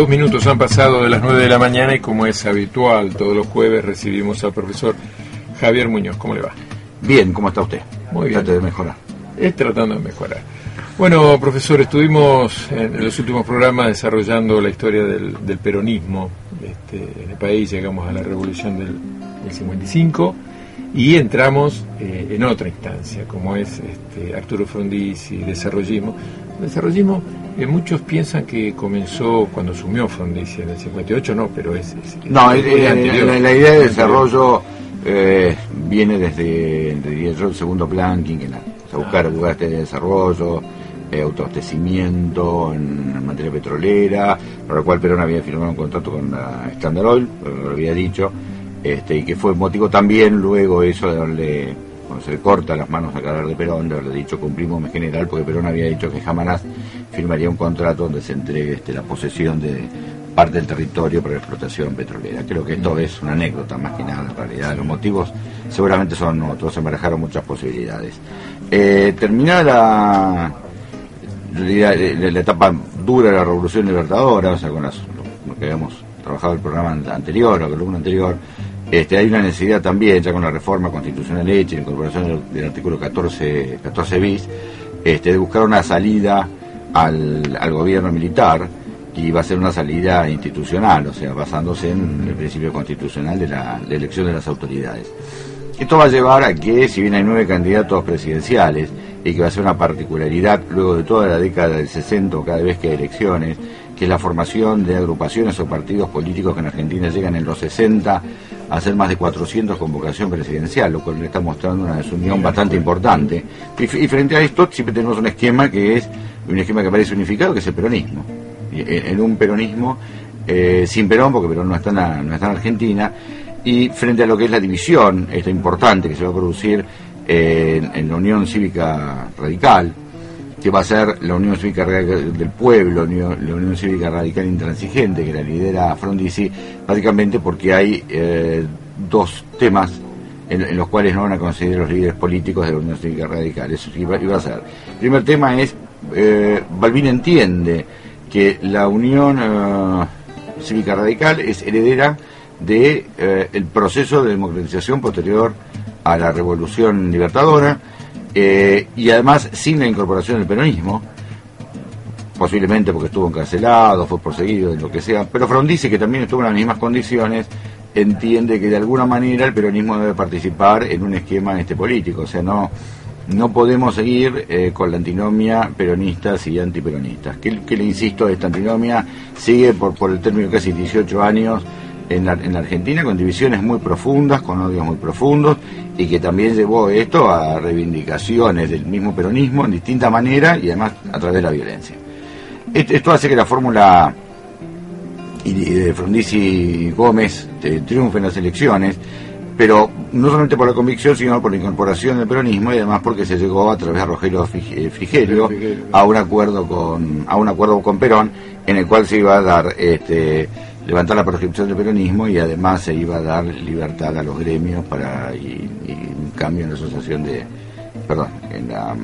Dos minutos han pasado de las nueve de la mañana y como es habitual todos los jueves recibimos al profesor Javier Muñoz. ¿Cómo le va? Bien, ¿cómo está usted? Muy bien. Trate de mejorar. Es tratando de mejorar. Bueno, profesor, estuvimos en los últimos programas desarrollando la historia del, del peronismo este, en el país, llegamos a la revolución del, del 55 y entramos eh, en otra instancia, como es este, Arturo Frondizi, desarrollismo. El desarrollismo, eh, muchos piensan que comenzó cuando asumió Frondizi en el 58, no, pero es... es- No, es- eh, es anterior. la, la idea de desarrollo eh, viene desde, yo, el segundo plan quinquenal. O sea, buscar lugares de desarrollo, eh, autoabastecimiento en materia petrolera, por lo cual Perón había firmado un contrato con la Standard Oil, lo había dicho, este, y que fue motivo también luego eso de darle, cuando se le corta las manos a Carlos de Perón, de haberle dicho cumplimos mi general, porque Perón había dicho que jamás firmaría un contrato donde se entregue este, la posesión de parte del territorio para la explotación petrolera. Creo que esto es una anécdota más que nada, en realidad. Los motivos seguramente son otros, se barajaron muchas posibilidades. Eh, terminada la, diría, la, etapa dura de la Revolución Libertadora, o sea, con las, lo, que habíamos trabajado el programa anterior, la columna anterior, este, hay una necesidad también, ya con la reforma constitucional hecha la incorporación del, artículo 14, 14 bis, este, de buscar una salida al, gobierno militar, y va a ser una salida institucional, o sea, basándose en el principio constitucional de la, de elección de las autoridades. Esto va a llevar a que, si bien hay nueve candidatos presidenciales, y que va a ser una particularidad luego de toda la década del 60, o cada vez que hay elecciones, que es la formación de agrupaciones o partidos políticos que en Argentina llegan en los 60 a ser más de 400 con vocación presidencial, lo cual le está mostrando una desunión bastante importante. Y, y frente a esto siempre tenemos un esquema que es un esquema que parece unificado, que es el peronismo. Y En, un peronismo eh, sin Perón, porque Perón no está, en la- no está en Argentina, y frente a lo que es la división, esta importante que se va a producir eh, en, en la Unión Cívica Radical, que va a ser la Unión Cívica Radical del Pueblo, la Unión Cívica Radical Intransigente, que la lidera Frondizi, básicamente porque hay eh, dos temas en, los cuales no van a considerar los líderes políticos de la Unión Cívica Radical. Eso iba, iba a ser. El primer tema es, eh, Balbín entiende que la Unión eh, Cívica Radical es heredera de eh, el proceso de democratización posterior a la Revolución Libertadora eh, y además sin la incorporación del peronismo, posiblemente porque estuvo encarcelado, fue perseguido, lo que sea, pero Frondizi, que también estuvo en las mismas condiciones, entiende que de alguna manera el peronismo debe participar en un esquema este político, o sea, no no podemos seguir eh, con la antinomia peronistas y antiperonistas. Que, que le insisto, esta antinomia sigue por, por el término de casi 18 años en la, en la Argentina con divisiones muy profundas, con odios muy profundos y que también llevó esto a reivindicaciones del mismo peronismo en distinta manera y además a través de la violencia. Esto, esto hace que la fórmula de Frondizi Gómez eh, triunfe en las elecciones, pero no solamente por la convicción, sino por la incorporación del peronismo y además porque se llegó a través de Rogelio eh, Frigerio Frigerio. a un acuerdo con a un acuerdo con Perón en el cual se iba a dar este levantar la proscripción del peronismo y además se iba a dar libertad a los gremios para y, y un cambio en la asociación de perdón en la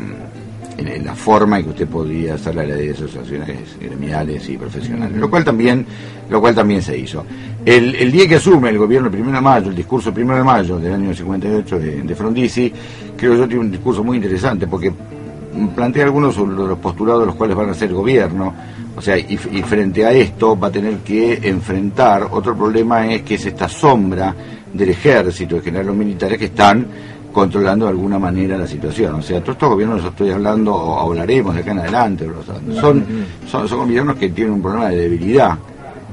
en, la forma en que usted podría hacer la ley de asociaciones gremiales y profesionales, lo cual también, lo cual también se hizo. El, el día que asume el gobierno el primero de mayo, el discurso primero de mayo del año 58 de, de Frondizi, creo yo tiene un discurso muy interesante porque plantea algunos de los postulados de los cuales van a ser gobierno, o sea, y, y frente a esto va a tener que enfrentar otro problema es que es esta sombra del ejército, en general los militares que están controlando de alguna manera la situación. O sea, todos estos gobiernos, yo estoy hablando, o hablaremos de acá en adelante, son, son, son gobiernos que tienen un problema de debilidad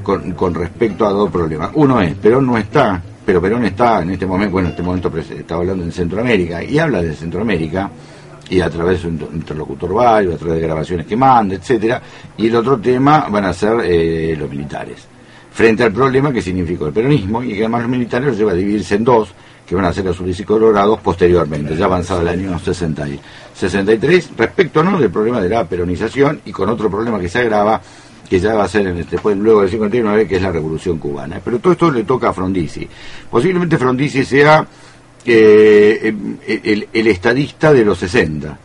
con, con respecto a dos problemas. Uno es, Perón no está, pero Perón está en este momento, bueno, en este momento está hablando en Centroamérica, y habla de Centroamérica, y a través de inter- interlocutor válido, a través de grabaciones que manda, etcétera, y el otro tema van a ser eh, los militares. frente al problema que significó el peronismo y que además los militares los lleva a dividirse en dos, que van a ser los y colorados posteriormente, ya avanzado el año 60 y 63, respecto no del problema de la peronización y con otro problema que se agrava, que ya va a ser en después luego del 59, que es la revolución cubana. Pero todo esto le toca a Frondizi. Posiblemente Frondizi sea eh, el, estadista de los 60,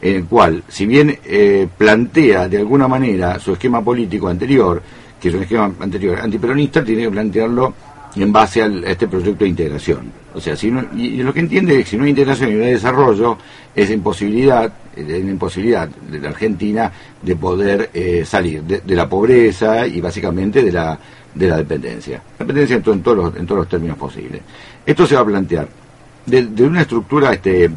en el cual, si bien eh, plantea de alguna manera su esquema político anterior, que es un esquema anterior antiperonista, tiene que plantearlo en base a este proyecto de integración. O sea, si y, lo que entiende es que si no hay integración y no hay desarrollo, es imposibilidad, es una imposibilidad de la Argentina de poder eh, salir de, la pobreza y básicamente de la, de la dependencia. La dependencia en, todos los, en todos los términos posibles. Esto se va a plantear de, una estructura este,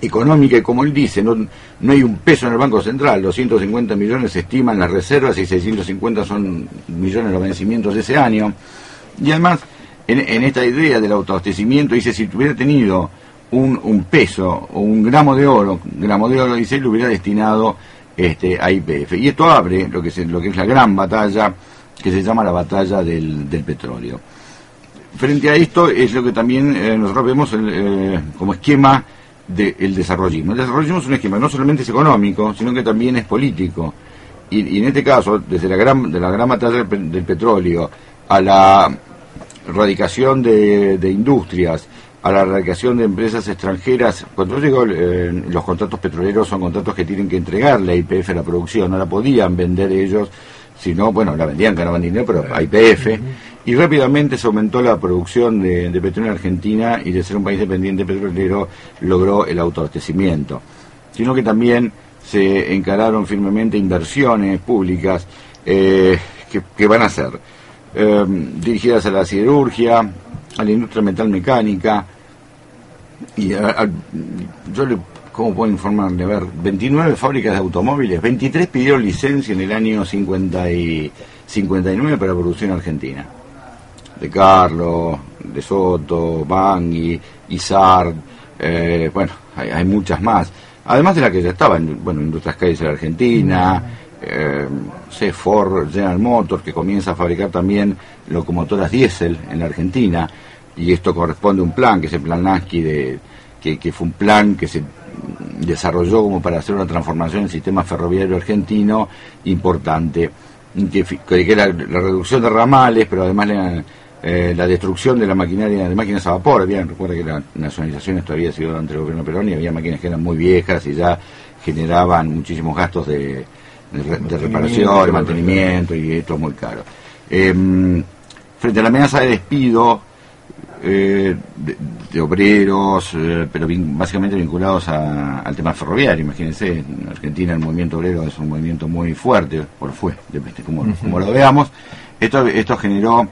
económica y como él dice, no, no hay un peso en el Banco Central, 250 millones se estiman las reservas y 650 son millones los vencimientos de ese año. Y además, en, esta idea del autoabastecimiento, dice, si tuviera tenido un, un, peso o un gramo de oro, gramo de oro, dice, lo hubiera destinado este, a IPF. Y esto abre lo que, es, lo que es la gran batalla, que se llama la batalla del, petróleo. Frente a esto es lo que también eh, nosotros vemos eh, como esquema del desarrollismo. El desarrollismo es un esquema no solamente es económico, sino que también es político. Y, en este caso, desde la gran, de la gran batalla del petróleo a la erradicación de, industrias, a la erradicación de empresas extranjeras. Cuando yo digo eh, los contratos petroleros son contratos que tienen que entregarle a IPF la producción, no la podían vender ellos, sino, bueno, la vendían, ganaban dinero, pero a IPF. Y rápidamente se aumentó la producción de, petróleo en Argentina y de ser un país dependiente petrolero logró el autoabastecimiento. Sino que también se encararon firmemente inversiones públicas eh, que van a ser Em, dirigidas a la siderurgia, a la industria metalmecánica, y yo le, ¿cómo puedo informarle? A ver, 29 fábricas de automóviles, 23 pidieron licencia en el año 50 y 59 para producción argentina. De Carlos, de Soto, Bangui, Izard, eh, bueno, hay, muchas más. Además de la que ya estaban, bueno, Industrias Calles de la Argentina, eh, Ford, General Motors, que comienza a fabricar también locomotoras diésel en la Argentina, y esto corresponde a un plan, que es el plan Nansky, de, que, fue un plan que se desarrolló como para hacer una transformación del sistema ferroviario argentino importante, que, que la reducción de ramales, pero además la, eh, la destrucción de la maquinaria de máquinas a vapor. Había, recuerda que la nacionalización esto había sido durante el gobierno Perón y había máquinas que eran muy viejas y ya generaban muchísimos gastos de, de, reparación, de mantenimiento y esto es muy caro. Em, frente a la amenaza de despido eh, de, obreros, eh, pero básicamente vinculados al tema ferroviario, imagínense, en Argentina el movimiento obrero es un movimiento muy fuerte, por fue, depende como, como lo veamos, esto, esto generó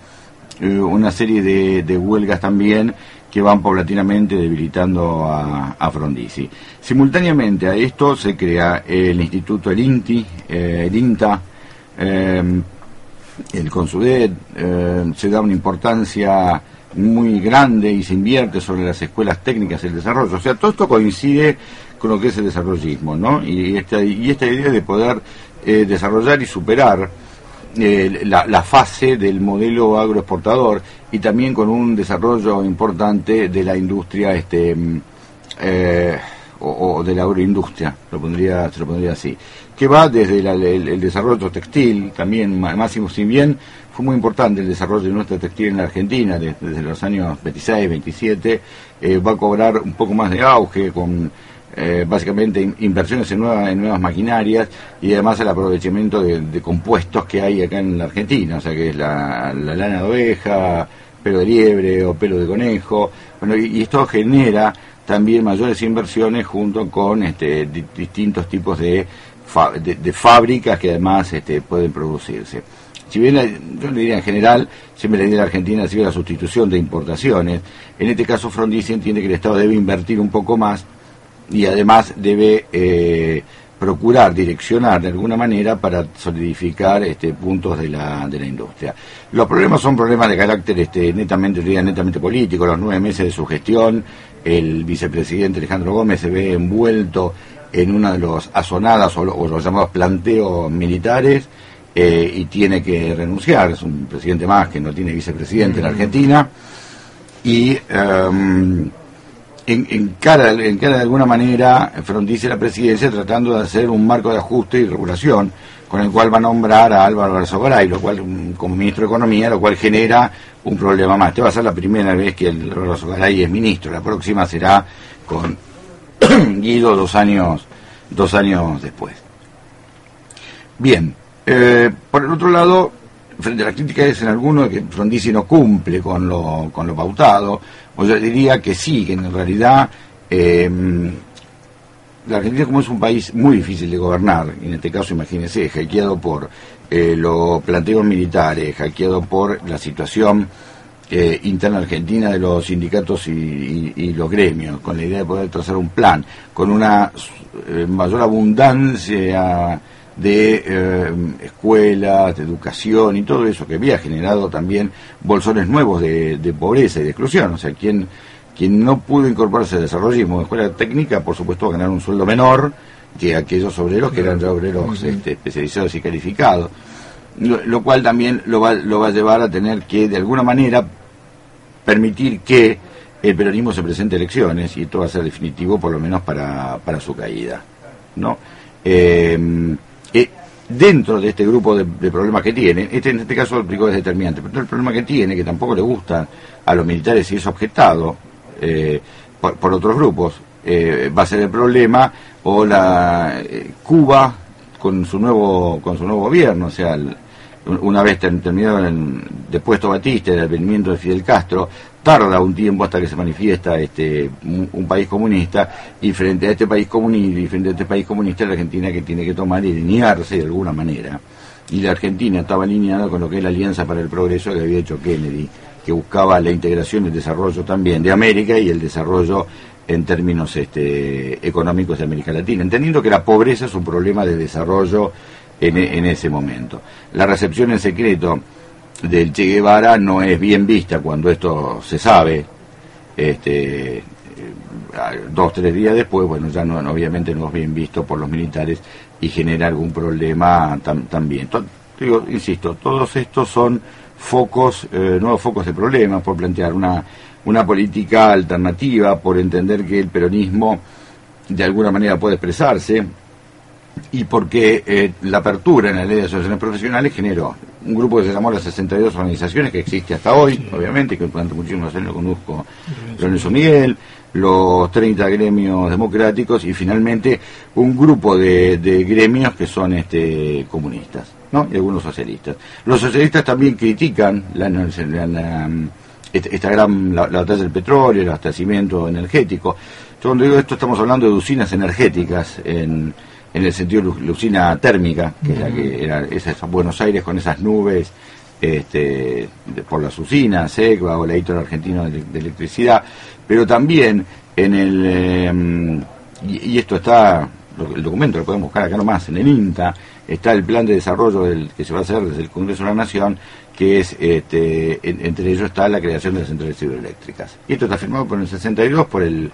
eh, una serie de, de huelgas también que van paulatinamente debilitando a, a, Frondizi. Simultáneamente a esto se crea el Instituto, el INTI, eh, el INTA, eh, el CONSUDET, se da una importancia muy grande y se invierte sobre las escuelas técnicas el desarrollo. O sea, todo esto coincide con lo que es el desarrollismo, ¿no? Y esta, y esta idea de poder desarrollar y superar eh, la, fase del modelo agroexportador y también con un desarrollo importante de la industria este mm, eh, o, de la agroindustria, lo pondría, se lo pondría así, que va desde el, desarrollo textil, también máximo, si bien fue muy importante el desarrollo de nuestra textil en la Argentina desde, los años 26, 27, eh, va a cobrar un poco más de auge con eh, básicamente inversiones en, nuevas maquinarias y además el aprovechamiento de, compuestos que hay acá en la Argentina, o sea que es la, lana de oveja, pelo de liebre o pelo de conejo, bueno, y, esto genera también mayores inversiones junto con este, distintos tipos de, de, fábricas que además este, pueden producirse. Si bien yo le diría en general, siempre la idea de la Argentina ha sido la sustitución de importaciones, en este caso Frondizi entiende que el Estado debe invertir un poco más y además debe eh, procurar direccionar de alguna manera para solidificar este, puntos de la, de la industria. Los problemas son problemas de carácter este, netamente, netamente político. Los nueve meses de su gestión, el vicepresidente Alejandro Gómez se ve envuelto en una de los asonadas o, los llamados planteos militares eh, y tiene que renunciar, es un presidente más que no tiene vicepresidente en Argentina, y em, en, cara, en cara de alguna manera frondice la presidencia tratando de hacer un marco de ajuste y regulación con el cual va a nombrar a Álvaro Garay, lo cual como ministro de Economía, lo cual genera un problema más. Esta va a ser la primera vez que Álvaro Garay es ministro, la próxima será con Guido dos años, dos años después. Bien, eh, por el otro lado, frente a la crítica es en alguno que Frondizi no cumple con lo, con lo pautado, o yo diría que sí, que en realidad eh, la Argentina como es un país muy difícil de gobernar, en este caso imagínense, hackeado por eh, los planteos militares, hackeado por la situación eh, interna argentina de los sindicatos y, los gremios, con la idea de poder trazar un plan, con una eh, mayor abundancia de escuelas, de educación y todo eso que había generado también bolsones nuevos de, de pobreza y de exclusión. O sea, quien quien no pudo incorporarse al desarrollismo de escuela técnica, por supuesto, va a ganar un sueldo menor que aquellos obreros que eran ya obreros este, especializados y calificados. Lo, cual también lo va, lo va a llevar a tener que, de alguna manera, permitir que el peronismo se presente a elecciones, y esto va a ser definitivo, por lo menos, para, para su caída. ¿no? Eh, eh, dentro de este grupo de, problemas que tiene, este en este caso el es determinante, pero el problema que tiene, que tampoco le gusta a los militares y es objetado, eh, por, otros grupos. Eh, va a ser el problema o la eh, Cuba con su nuevo con su nuevo gobierno, o sea, una vez terminado el depuesto Batista, el advenimiento de Fidel Castro, tarda un tiempo hasta que se manifiesta este un, país comunista y frente a este país comunista y frente a este país comunista la Argentina que tiene que tomar y alinearse de alguna manera y la Argentina estaba alineada con lo que es la Alianza para el Progreso que había hecho Kennedy que buscaba la integración y el desarrollo también de América y el desarrollo en términos este, económicos de América Latina, entendiendo que la pobreza es un problema de desarrollo en, en ese momento. La recepción en secreto del Che Guevara no es bien vista cuando esto se sabe, este, eh, dos, tres días después, bueno, ya no, obviamente no es bien visto por los militares y genera algún problema también. digo, insisto, todos estos son focos, eh, nuevos focos de problemas, por plantear una, una política alternativa, por entender que el peronismo de alguna manera puede expresarse y porque eh, la apertura en la ley de asociaciones profesionales generó un grupo que se llamó las 62 organizaciones, que existe hasta hoy, obviamente, que durante muchísimos años lo conozco Lorenzo Miguel, los 30 gremios democráticos y finalmente un grupo de, de gremios que son este, comunistas. ¿no? y algunos socialistas. Los socialistas también critican la, este, esta, gran la, batalla del petróleo, el abastecimiento energético. Yo cuando digo esto estamos hablando de usinas energéticas en, en el sentido de usina térmica, que es la que era esa, Buenos Aires con esas nubes este, por las usinas, ECBA o la editor argentino de, electricidad, pero también en el, em, y, y, esto está, el documento lo podemos buscar acá nomás, en el INTA, está el plan de desarrollo del, que se va a hacer desde el Congreso de la Nación, que es, este, entre ellos está la creación de las centrales hidroeléctricas. Y esto está firmado por el 62 por el,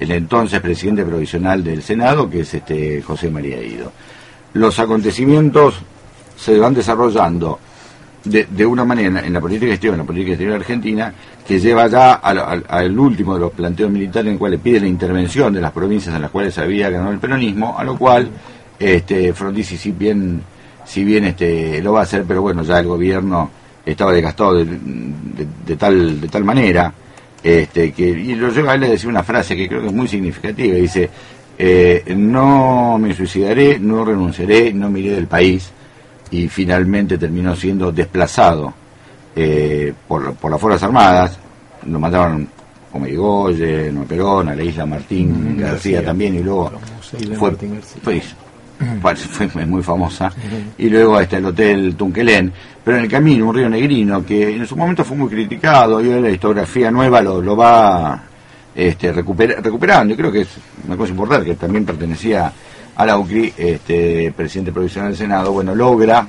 el entonces presidente provisional del Senado, que es este José María Ido. Los acontecimientos se van desarrollando de, de, una manera en la política exterior, en la política exterior argentina, que lleva ya al, último de los planteos militares en el cual le pide la intervención de las provincias en las cuales había ganado el peronismo, a lo cual este, Frondizi si bien, si bien este, lo va a hacer, pero bueno, ya el gobierno estaba desgastado de, tal, de tal manera, este, que, y lo lleva a él a decir una frase que creo que es muy significativa, dice, eh, no me suicidaré, no renunciaré, no me iré del país, y finalmente terminó siendo desplazado eh, por, por las Fuerzas Armadas, lo mandaron como Igoyen, Perón, a la isla Martín García, también, y luego fue, fue, fue muy famosa, y luego está el Hotel Tunquelén, pero en el camino un río negrino que en su momento fue muy criticado, y la historiografía nueva lo, va este, recuperando, y creo que es una cosa importante, que también pertenecía a la UCRI, este, presidente provisional del Senado, bueno, logra,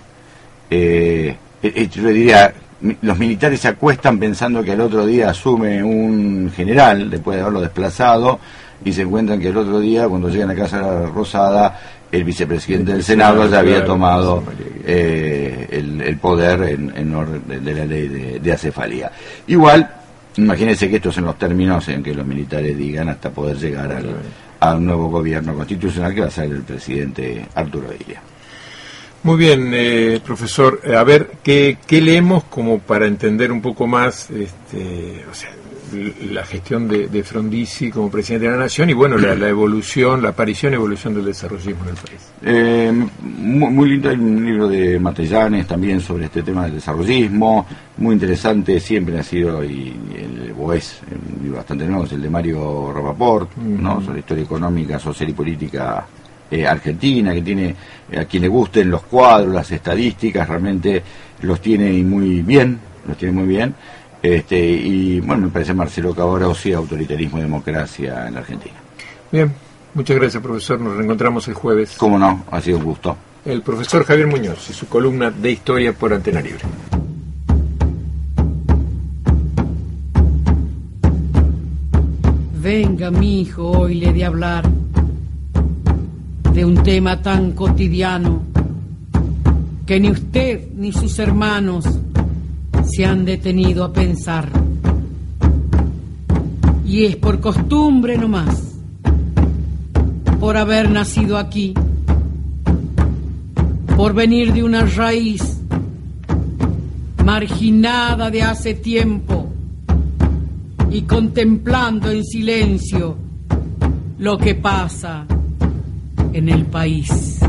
eh, eh, yo diría, los militares se acuestan pensando que al otro día asume un general, después de haberlo desplazado, y se encuentran que el otro día, cuando llegan a Casa Rosada, el vicepresidente del Senado ya había tomado eh, el, poder en, orden de la ley de, de acefalía. Igual, imagínense que estos son los términos en que los militares digan hasta poder llegar al, a un nuevo gobierno constitucional que va a ser el presidente Arturo Ilia. Muy bien, eh, profesor. A ver, ¿qué, ¿qué, leemos como para entender un poco más este, o sea, la gestión de, de, Frondizi como presidente de la Nación y, bueno, la, evolución, la aparición y evolución del desarrollismo en el país? Eh, muy, lindo, hay un libro de Matellanes también sobre este tema del desarrollismo, muy interesante, siempre ha sido, y, el, o es, un libro bastante nuevo, es el de Mario Rapaport, ¿no? sobre historia económica, social y política eh, argentina, que tiene, eh, a quien le gusten los cuadros, las estadísticas, realmente los tiene muy bien, los tiene muy bien. Este, y bueno, me parece Marcelo Cabora o sí, autoritarismo y democracia en la Argentina. Bien, muchas gracias profesor, nos reencontramos el jueves. Cómo no, ha sido un gusto. El profesor Javier Muñoz y su columna de historia por Antena Libre. Venga, mi hijo, hoy le de hablar de un tema tan cotidiano que ni usted ni sus hermanos se han detenido a pensar. Y es por costumbre nomás, por haber nacido aquí, por venir de una raíz marginada de hace tiempo y contemplando en silencio lo que pasa en el país.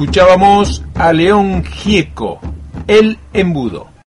Escuchábamos a León Gieco, El Embudo.